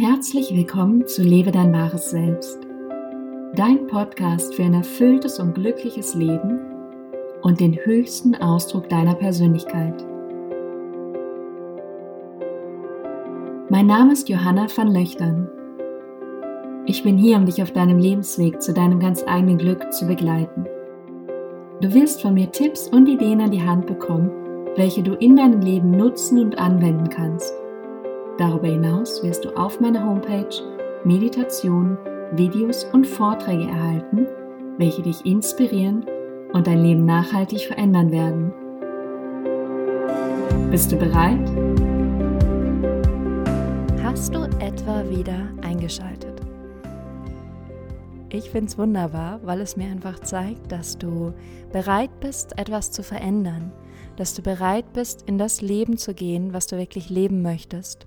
Herzlich willkommen zu Lebe dein wahres Selbst, dein Podcast für ein erfülltes und glückliches Leben und den höchsten Ausdruck deiner Persönlichkeit. Mein Name ist Johanna van Löchtern. Ich bin hier, um dich auf deinem Lebensweg zu deinem ganz eigenen Glück zu begleiten. Du wirst von mir Tipps und Ideen an die Hand bekommen, welche du in deinem Leben nutzen und anwenden kannst. Darüber hinaus wirst du auf meiner Homepage Meditationen, Videos und Vorträge erhalten, welche dich inspirieren und dein Leben nachhaltig verändern werden. Bist du bereit? Hast du etwa wieder eingeschaltet? Ich finde es wunderbar, weil es mir einfach zeigt, dass du bereit bist, etwas zu verändern, dass du bereit bist, in das Leben zu gehen, was du wirklich leben möchtest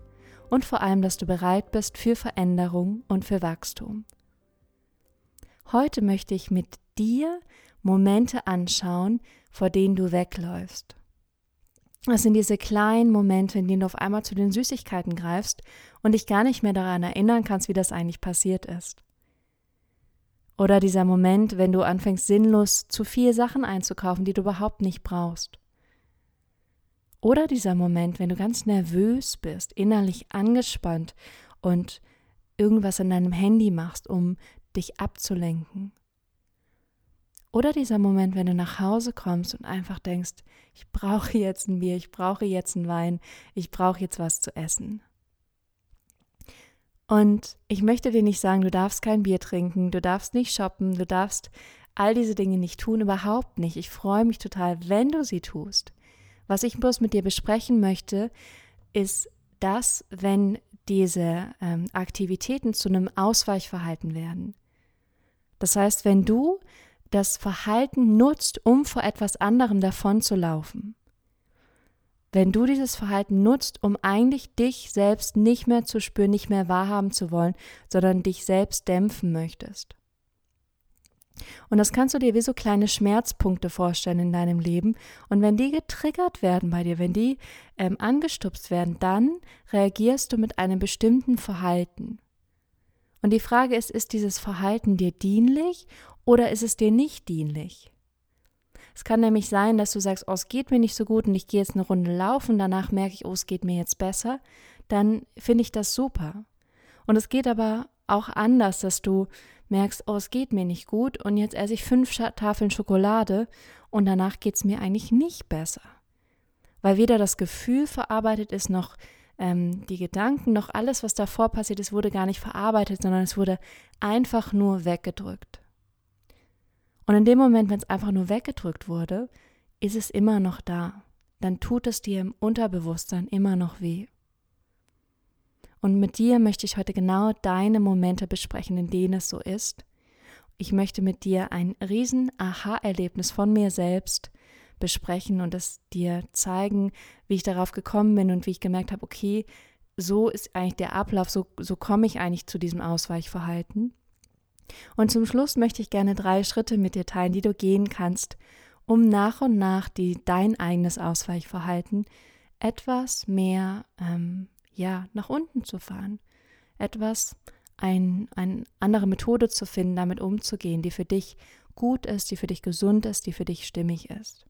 und vor allem, dass du bereit bist für Veränderung und für Wachstum. Heute möchte ich mit dir Momente anschauen, vor denen du wegläufst. Das sind diese kleinen Momente, in denen du auf einmal zu den Süßigkeiten greifst und dich gar nicht mehr daran erinnern kannst, wie das eigentlich passiert ist. Oder dieser Moment, wenn du anfängst sinnlos zu viel Sachen einzukaufen, die du überhaupt nicht brauchst. Oder dieser Moment, wenn du ganz nervös bist, innerlich angespannt und irgendwas an deinem Handy machst, um dich abzulenken. Oder dieser Moment, wenn du nach Hause kommst und einfach denkst, ich brauche jetzt ein Bier, ich brauche jetzt einen Wein, ich brauche jetzt was zu essen. Und ich möchte dir nicht sagen, du darfst kein Bier trinken, du darfst nicht shoppen, du darfst all diese Dinge nicht tun, überhaupt nicht. Ich freue mich total, wenn du sie tust. Was ich bloß mit dir besprechen möchte, ist das, wenn diese ähm, Aktivitäten zu einem Ausweichverhalten werden. Das heißt, wenn du das Verhalten nutzt, um vor etwas anderem davonzulaufen. Wenn du dieses Verhalten nutzt, um eigentlich dich selbst nicht mehr zu spüren, nicht mehr wahrhaben zu wollen, sondern dich selbst dämpfen möchtest. Und das kannst du dir wie so kleine Schmerzpunkte vorstellen in deinem Leben. Und wenn die getriggert werden bei dir, wenn die ähm, angestupst werden, dann reagierst du mit einem bestimmten Verhalten. Und die Frage ist, ist dieses Verhalten dir dienlich oder ist es dir nicht dienlich? Es kann nämlich sein, dass du sagst, oh, es geht mir nicht so gut und ich gehe jetzt eine Runde laufen, danach merke ich, oh, es geht mir jetzt besser. Dann finde ich das super. Und es geht aber auch anders, dass du merkst, oh, es geht mir nicht gut und jetzt esse ich fünf Tafeln Schokolade und danach geht es mir eigentlich nicht besser. Weil weder das Gefühl verarbeitet ist, noch ähm, die Gedanken, noch alles, was davor passiert ist, wurde gar nicht verarbeitet, sondern es wurde einfach nur weggedrückt. Und in dem Moment, wenn es einfach nur weggedrückt wurde, ist es immer noch da. Dann tut es dir im Unterbewusstsein immer noch weh. Und mit dir möchte ich heute genau deine Momente besprechen, in denen es so ist. Ich möchte mit dir ein riesen Aha-Erlebnis von mir selbst besprechen und es dir zeigen, wie ich darauf gekommen bin und wie ich gemerkt habe, okay, so ist eigentlich der Ablauf, so, so komme ich eigentlich zu diesem Ausweichverhalten. Und zum Schluss möchte ich gerne drei Schritte mit dir teilen, die du gehen kannst, um nach und nach die, dein eigenes Ausweichverhalten etwas mehr ähm, ja, nach unten zu fahren. Etwas, ein, eine andere Methode zu finden, damit umzugehen, die für dich gut ist, die für dich gesund ist, die für dich stimmig ist.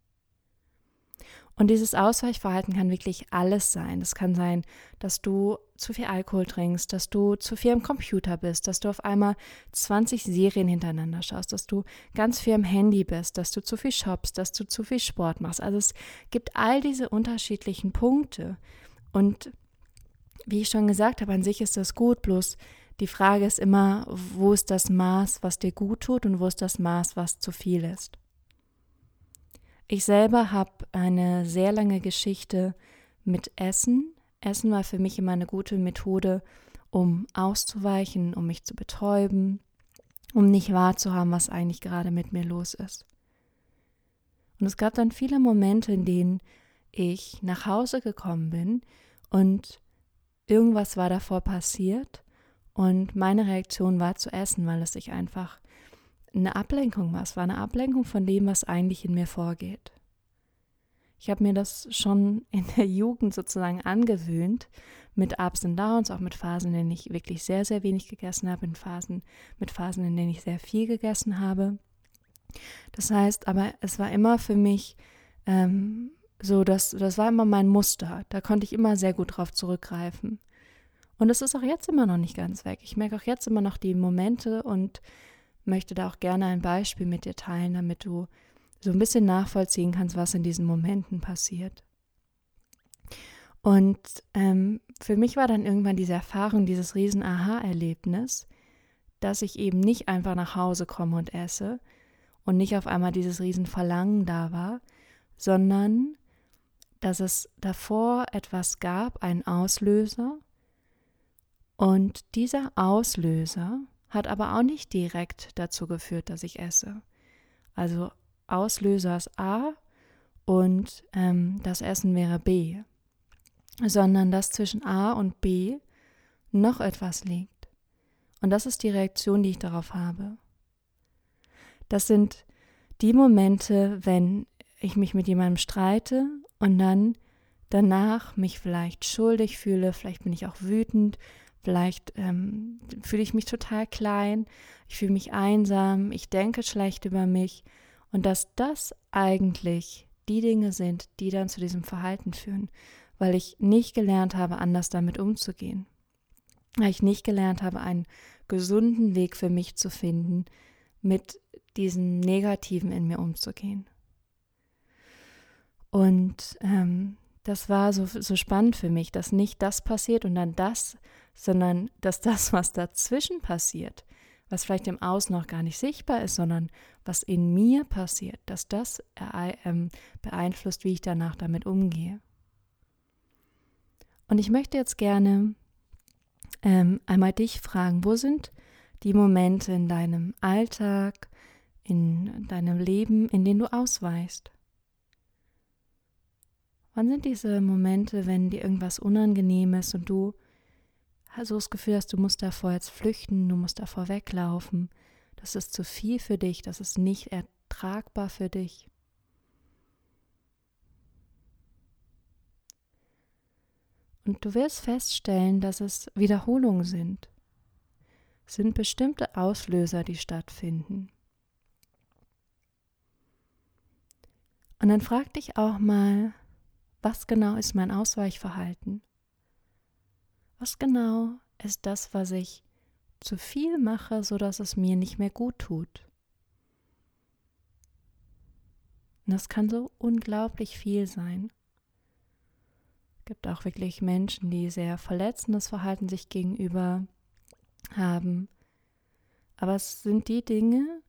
Und dieses Ausweichverhalten kann wirklich alles sein. Es kann sein, dass du zu viel Alkohol trinkst, dass du zu viel am Computer bist, dass du auf einmal 20 Serien hintereinander schaust, dass du ganz viel am Handy bist, dass du zu viel shoppst, dass du zu viel Sport machst. Also es gibt all diese unterschiedlichen Punkte. Und wie ich schon gesagt habe, an sich ist das gut, bloß die Frage ist immer, wo ist das Maß, was dir gut tut und wo ist das Maß, was zu viel ist. Ich selber habe eine sehr lange Geschichte mit Essen. Essen war für mich immer eine gute Methode, um auszuweichen, um mich zu betäuben, um nicht wahrzuhaben, was eigentlich gerade mit mir los ist. Und es gab dann viele Momente, in denen ich nach Hause gekommen bin und irgendwas war davor passiert und meine Reaktion war zu essen, weil es sich einfach eine Ablenkung war. Es war eine Ablenkung von dem, was eigentlich in mir vorgeht. Ich habe mir das schon in der Jugend sozusagen angewöhnt, mit Ups und Downs, auch mit Phasen, in denen ich wirklich sehr, sehr wenig gegessen habe, in Phasen, mit Phasen, in denen ich sehr viel gegessen habe. Das heißt, aber es war immer für mich ähm, so, dass das war immer mein Muster. Da konnte ich immer sehr gut drauf zurückgreifen. Und es ist auch jetzt immer noch nicht ganz weg. Ich merke auch jetzt immer noch die Momente und möchte da auch gerne ein Beispiel mit dir teilen, damit du so ein bisschen nachvollziehen kannst, was in diesen Momenten passiert. Und ähm, für mich war dann irgendwann diese Erfahrung, dieses riesen Aha-Erlebnis, dass ich eben nicht einfach nach Hause komme und esse und nicht auf einmal dieses riesen Verlangen da war, sondern dass es davor etwas gab, einen Auslöser. Und dieser Auslöser hat aber auch nicht direkt dazu geführt, dass ich esse. Also Auslöser ist A und ähm, das Essen wäre B, sondern dass zwischen A und B noch etwas liegt. Und das ist die Reaktion, die ich darauf habe. Das sind die Momente, wenn ich mich mit jemandem streite und dann danach mich vielleicht schuldig fühle, vielleicht bin ich auch wütend, vielleicht ähm, fühle ich mich total klein, ich fühle mich einsam, ich denke schlecht über mich und dass das eigentlich die Dinge sind, die dann zu diesem Verhalten führen, weil ich nicht gelernt habe, anders damit umzugehen. Weil ich nicht gelernt habe, einen gesunden Weg für mich zu finden, mit diesen Negativen in mir umzugehen. Und ähm, das war so, so spannend für mich, dass nicht das passiert und dann das, sondern dass das, was dazwischen passiert, was vielleicht im Außen noch gar nicht sichtbar ist, sondern was in mir passiert, dass das ähm, beeinflusst, wie ich danach damit umgehe. Und ich möchte jetzt gerne ähm, einmal dich fragen, wo sind die Momente in deinem Alltag, in deinem Leben, in denen du ausweichst? Wann sind diese Momente, wenn dir irgendwas unangenehm ist und du so das Gefühl hast, du musst davor jetzt flüchten, du musst davor weglaufen, das ist zu viel für dich, das ist nicht ertragbar für dich. Und du wirst feststellen, dass es Wiederholungen sind. Es sind bestimmte Auslöser, die stattfinden. Und dann frag dich auch mal, was genau ist mein Ausweichverhalten? Was genau ist das, was ich zu viel mache, sodass es mir nicht mehr gut tut? Und das kann so unglaublich viel sein. Es gibt auch wirklich Menschen, die sehr verletzendes Verhalten sich gegenüber haben. Aber es sind die Dinge,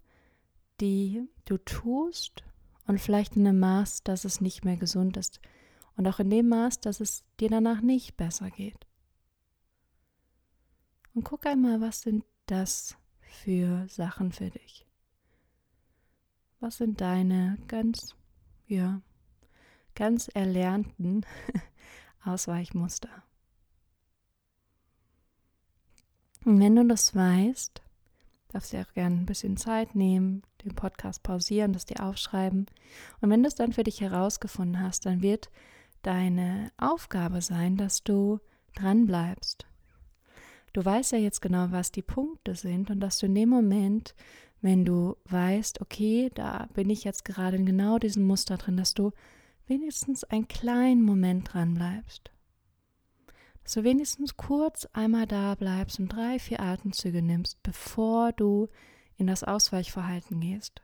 die du tust und vielleicht in einem Maß, dass es nicht mehr gesund ist. Und auch in dem Maß, dass es dir danach nicht besser geht. Und guck einmal, was sind das für Sachen für dich? Was sind deine ganz, ja, ganz erlernten Ausweichmuster? Und wenn du das weißt, darfst du dir auch gerne ein bisschen Zeit nehmen, den Podcast pausieren, das dir aufschreiben. Und wenn du es dann für dich herausgefunden hast, dann wird deine Aufgabe sein, dass du dran bleibst Du weißt ja jetzt genau, was die Punkte sind und dass du in dem Moment, wenn du weißt, okay, da bin ich jetzt gerade in genau diesem Muster drin, dass du wenigstens einen kleinen Moment dran bleibst. Dass du wenigstens kurz einmal da bleibst und drei, vier Atemzüge nimmst, bevor du in das Ausweichverhalten gehst.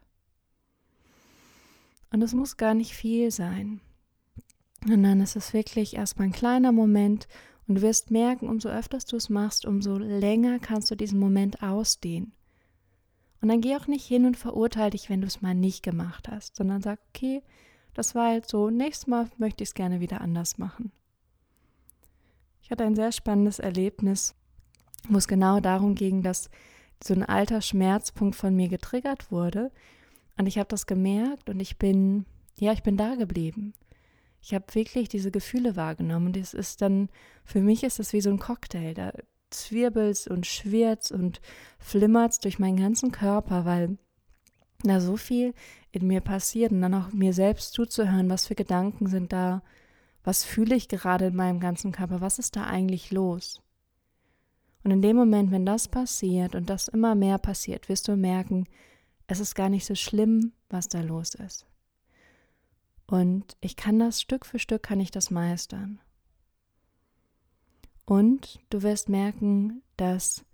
Und es muss gar nicht viel sein. Und dann ist es wirklich erstmal ein kleiner Moment und du wirst merken, umso öfter du es machst, umso länger kannst du diesen Moment ausdehnen. Und dann geh auch nicht hin und verurteile dich, wenn du es mal nicht gemacht hast, sondern sag, okay, das war jetzt so, nächstes Mal möchte ich es gerne wieder anders machen. Ich hatte ein sehr spannendes Erlebnis, wo es genau darum ging, dass so ein alter Schmerzpunkt von mir getriggert wurde. Und ich habe das gemerkt und ich bin, ja, ich bin da geblieben. Ich habe wirklich diese Gefühle wahrgenommen und ist dann, für mich ist das wie so ein Cocktail. Da zwirbelt's und schwirrt und flimmert's durch meinen ganzen Körper, weil da so viel in mir passiert und dann auch mir selbst zuzuhören, was für Gedanken sind da, was fühle ich gerade in meinem ganzen Körper, was ist da eigentlich los? Und in dem Moment, wenn das passiert und das immer mehr passiert, wirst du merken, es ist gar nicht so schlimm, was da los ist. Und ich kann das Stück für Stück, kann ich das meistern. Und du wirst merken, dass,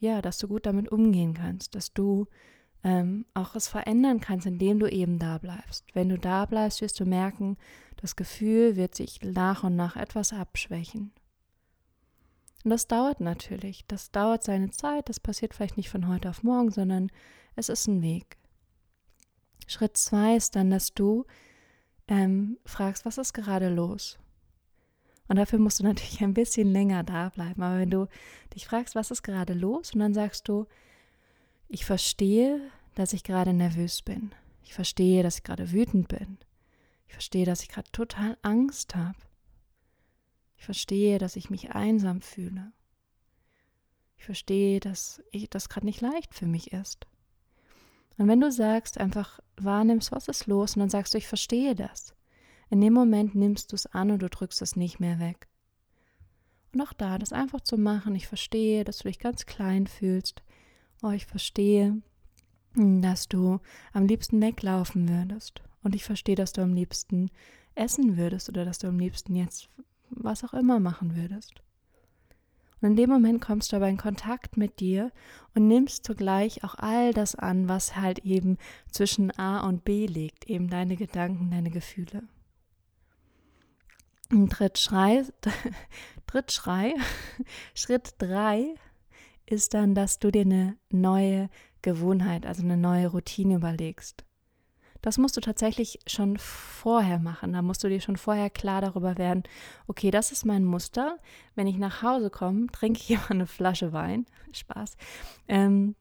ja, dass du gut damit umgehen kannst, dass du ähm, auch es verändern kannst, indem du eben da bleibst. Wenn du da bleibst, wirst du merken, das Gefühl wird sich nach und nach etwas abschwächen. Und das dauert natürlich, das dauert seine Zeit, das passiert vielleicht nicht von heute auf morgen, sondern es ist ein Weg. Schritt zwei ist dann, dass du ähm, fragst, was ist gerade los? Und dafür musst du natürlich ein bisschen länger da bleiben. Aber wenn du dich fragst, was ist gerade los? Und dann sagst du, ich verstehe, dass ich gerade nervös bin. Ich verstehe, dass ich gerade wütend bin. Ich verstehe, dass ich gerade total Angst habe. Ich verstehe, dass ich mich einsam fühle. Ich verstehe, dass ich, das gerade nicht leicht für mich ist. Und wenn du sagst, einfach wahrnimmst, was ist los, und dann sagst du, ich verstehe das. In dem Moment nimmst du es an und du drückst es nicht mehr weg. Und auch da, das einfach zu machen, ich verstehe, dass du dich ganz klein fühlst, oh, ich verstehe, dass du am liebsten weglaufen würdest. Und ich verstehe, dass du am liebsten essen würdest oder dass du am liebsten jetzt was auch immer machen würdest. Und in dem Moment kommst du aber in Kontakt mit dir und nimmst zugleich auch all das an, was halt eben zwischen A und B liegt, eben deine Gedanken, deine Gefühle. Und Trittschrei, Trittschrei, Schritt drei ist dann, dass du dir eine neue Gewohnheit, also eine neue Routine überlegst. Das musst du tatsächlich schon vorher machen. Da musst du dir schon vorher klar darüber werden, okay, das ist mein Muster. Wenn ich nach Hause komme, trinke ich immer eine Flasche Wein. Spaß. Ähm,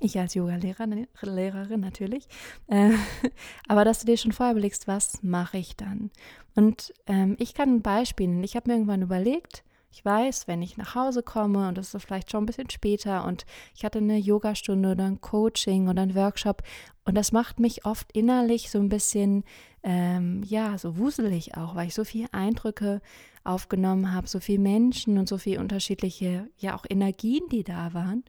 ich als Yoga-Lehrerin Lehrerin natürlich. Äh, aber dass du dir schon vorher überlegst, was mache ich dann? Und ähm, ich kann ein Beispiel nennen. Ich habe mir irgendwann überlegt, ich weiß, wenn ich nach Hause komme und es ist vielleicht schon ein bisschen später und ich hatte eine Yogastunde oder ein Coaching oder ein Workshop und das macht mich oft innerlich so ein bisschen, ähm, ja, so wuselig auch, weil ich so viele Eindrücke aufgenommen habe, so viele Menschen und so viele unterschiedliche, ja auch Energien, die da waren.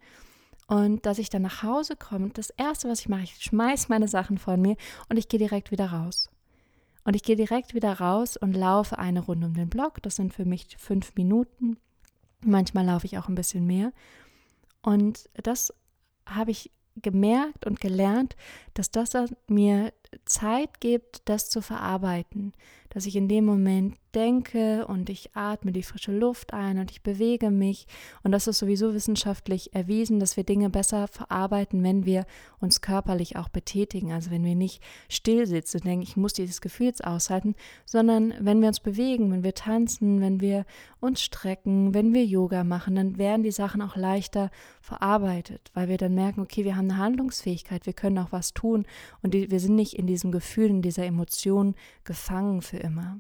Und dass ich dann nach Hause komme, das Erste, was ich mache, ich schmeiße meine Sachen von mir und ich gehe direkt wieder raus. Und ich gehe direkt wieder raus und laufe eine Runde um den Block. Das sind für mich fünf Minuten. Manchmal laufe ich auch ein bisschen mehr. Und das habe ich gemerkt und gelernt, dass das mir Zeit gibt, das zu verarbeiten, dass ich in dem Moment denke und ich atme die frische Luft ein und ich bewege mich. Und das ist sowieso wissenschaftlich erwiesen, dass wir Dinge besser verarbeiten, wenn wir uns körperlich auch betätigen. Also wenn wir nicht still sitzen und denken, ich muss dieses Gefühl jetzt aushalten, sondern wenn wir uns bewegen, wenn wir tanzen, wenn wir uns strecken, wenn wir Yoga machen, dann werden die Sachen auch leichter verarbeitet, weil wir dann merken, okay, wir haben eine Handlungsfähigkeit, wir können auch was tun und die, wir sind nicht in diesem Gefühl, in dieser Emotion gefangen für immer.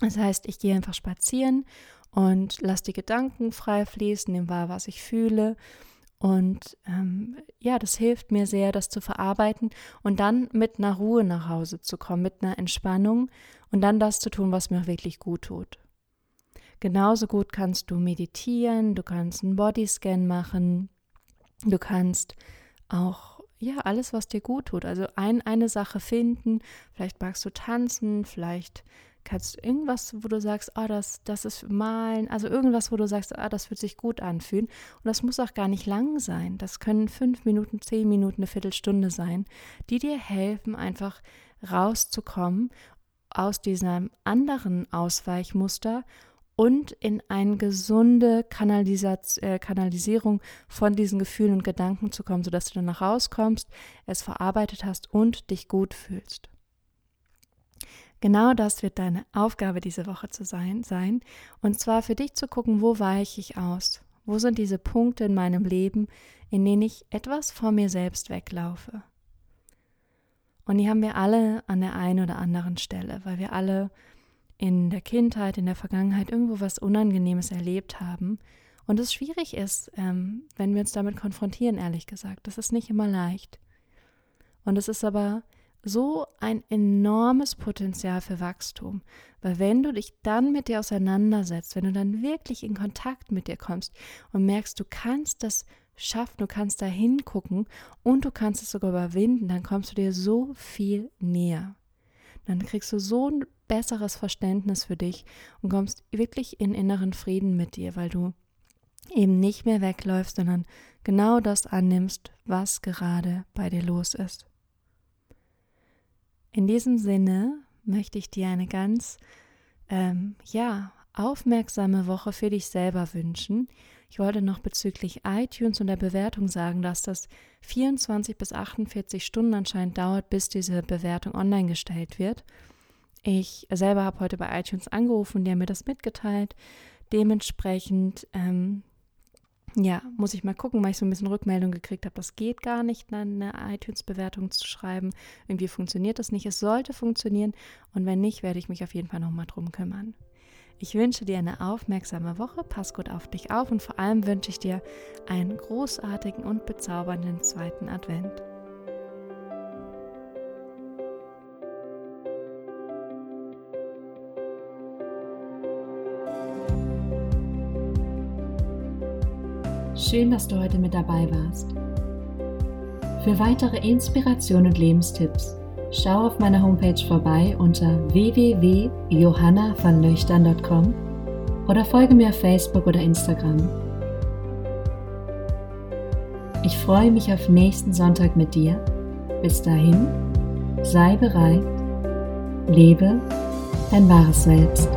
Das heißt, ich gehe einfach spazieren und lasse die Gedanken frei fließen, nehme wahr, was ich fühle. Und ähm, ja, das hilft mir sehr, das zu verarbeiten und dann mit einer Ruhe nach Hause zu kommen, mit einer Entspannung und dann das zu tun, was mir wirklich gut tut. Genauso gut kannst du meditieren, du kannst einen Bodyscan machen, du kannst auch ja, alles, was dir gut tut. Also ein, eine Sache finden, vielleicht magst du tanzen, vielleicht kannst du irgendwas, wo du sagst, oh, das, das ist malen, also irgendwas, wo du sagst, ah, das wird sich gut anfühlen. Und das muss auch gar nicht lang sein. Das können fünf Minuten, zehn Minuten, eine Viertelstunde sein, die dir helfen, einfach rauszukommen aus diesem anderen Ausweichmuster und in eine gesunde äh, Kanalisierung von diesen Gefühlen und Gedanken zu kommen, sodass du danach rauskommst, es verarbeitet hast und dich gut fühlst. Genau das wird deine Aufgabe diese Woche zu sein, sein. Und zwar für dich zu gucken, wo weiche ich aus? Wo sind diese Punkte in meinem Leben, in denen ich etwas vor mir selbst weglaufe? Und die haben wir alle an der einen oder anderen Stelle, weil wir alle in der Kindheit, in der Vergangenheit irgendwo was Unangenehmes erlebt haben. Und es schwierig ist, ähm, wenn wir uns damit konfrontieren, ehrlich gesagt. Das ist nicht immer leicht. Und es ist aber so ein enormes Potenzial für Wachstum, weil wenn du dich dann mit dir auseinandersetzt, wenn du dann wirklich in Kontakt mit dir kommst und merkst, du kannst das schaffen, du kannst da hingucken und du kannst es sogar überwinden, dann kommst du dir so viel näher. Dann kriegst du so ein besseres Verständnis für dich und kommst wirklich in inneren Frieden mit dir, weil du eben nicht mehr wegläufst, sondern genau das annimmst, was gerade bei dir los ist. In diesem Sinne möchte ich dir eine ganz, ähm, ja, aufmerksame Woche für dich selber wünschen. Ich wollte noch bezüglich iTunes und der Bewertung sagen, dass das 24 bis 48 Stunden anscheinend dauert, bis diese Bewertung online gestellt wird. Ich selber habe heute bei iTunes angerufen und die mir das mitgeteilt. Dementsprechend ähm, ja, muss ich mal gucken, weil ich so ein bisschen Rückmeldung gekriegt habe, das geht gar nicht, eine iTunes-Bewertung zu schreiben. Irgendwie funktioniert das nicht. Es sollte funktionieren und wenn nicht, werde ich mich auf jeden Fall nochmal drum kümmern. Ich wünsche dir eine aufmerksame Woche, pass gut auf dich auf und vor allem wünsche ich dir einen großartigen und bezaubernden zweiten Advent. Schön, dass du heute mit dabei warst. Für weitere Inspiration und Lebenstipps schau auf meiner Homepage vorbei unter www.johannavanlöchtern.com oder folge mir auf Facebook oder Instagram. Ich freue mich auf nächsten Sonntag mit dir. Bis dahin, sei bereit, lebe dein wahres Selbst.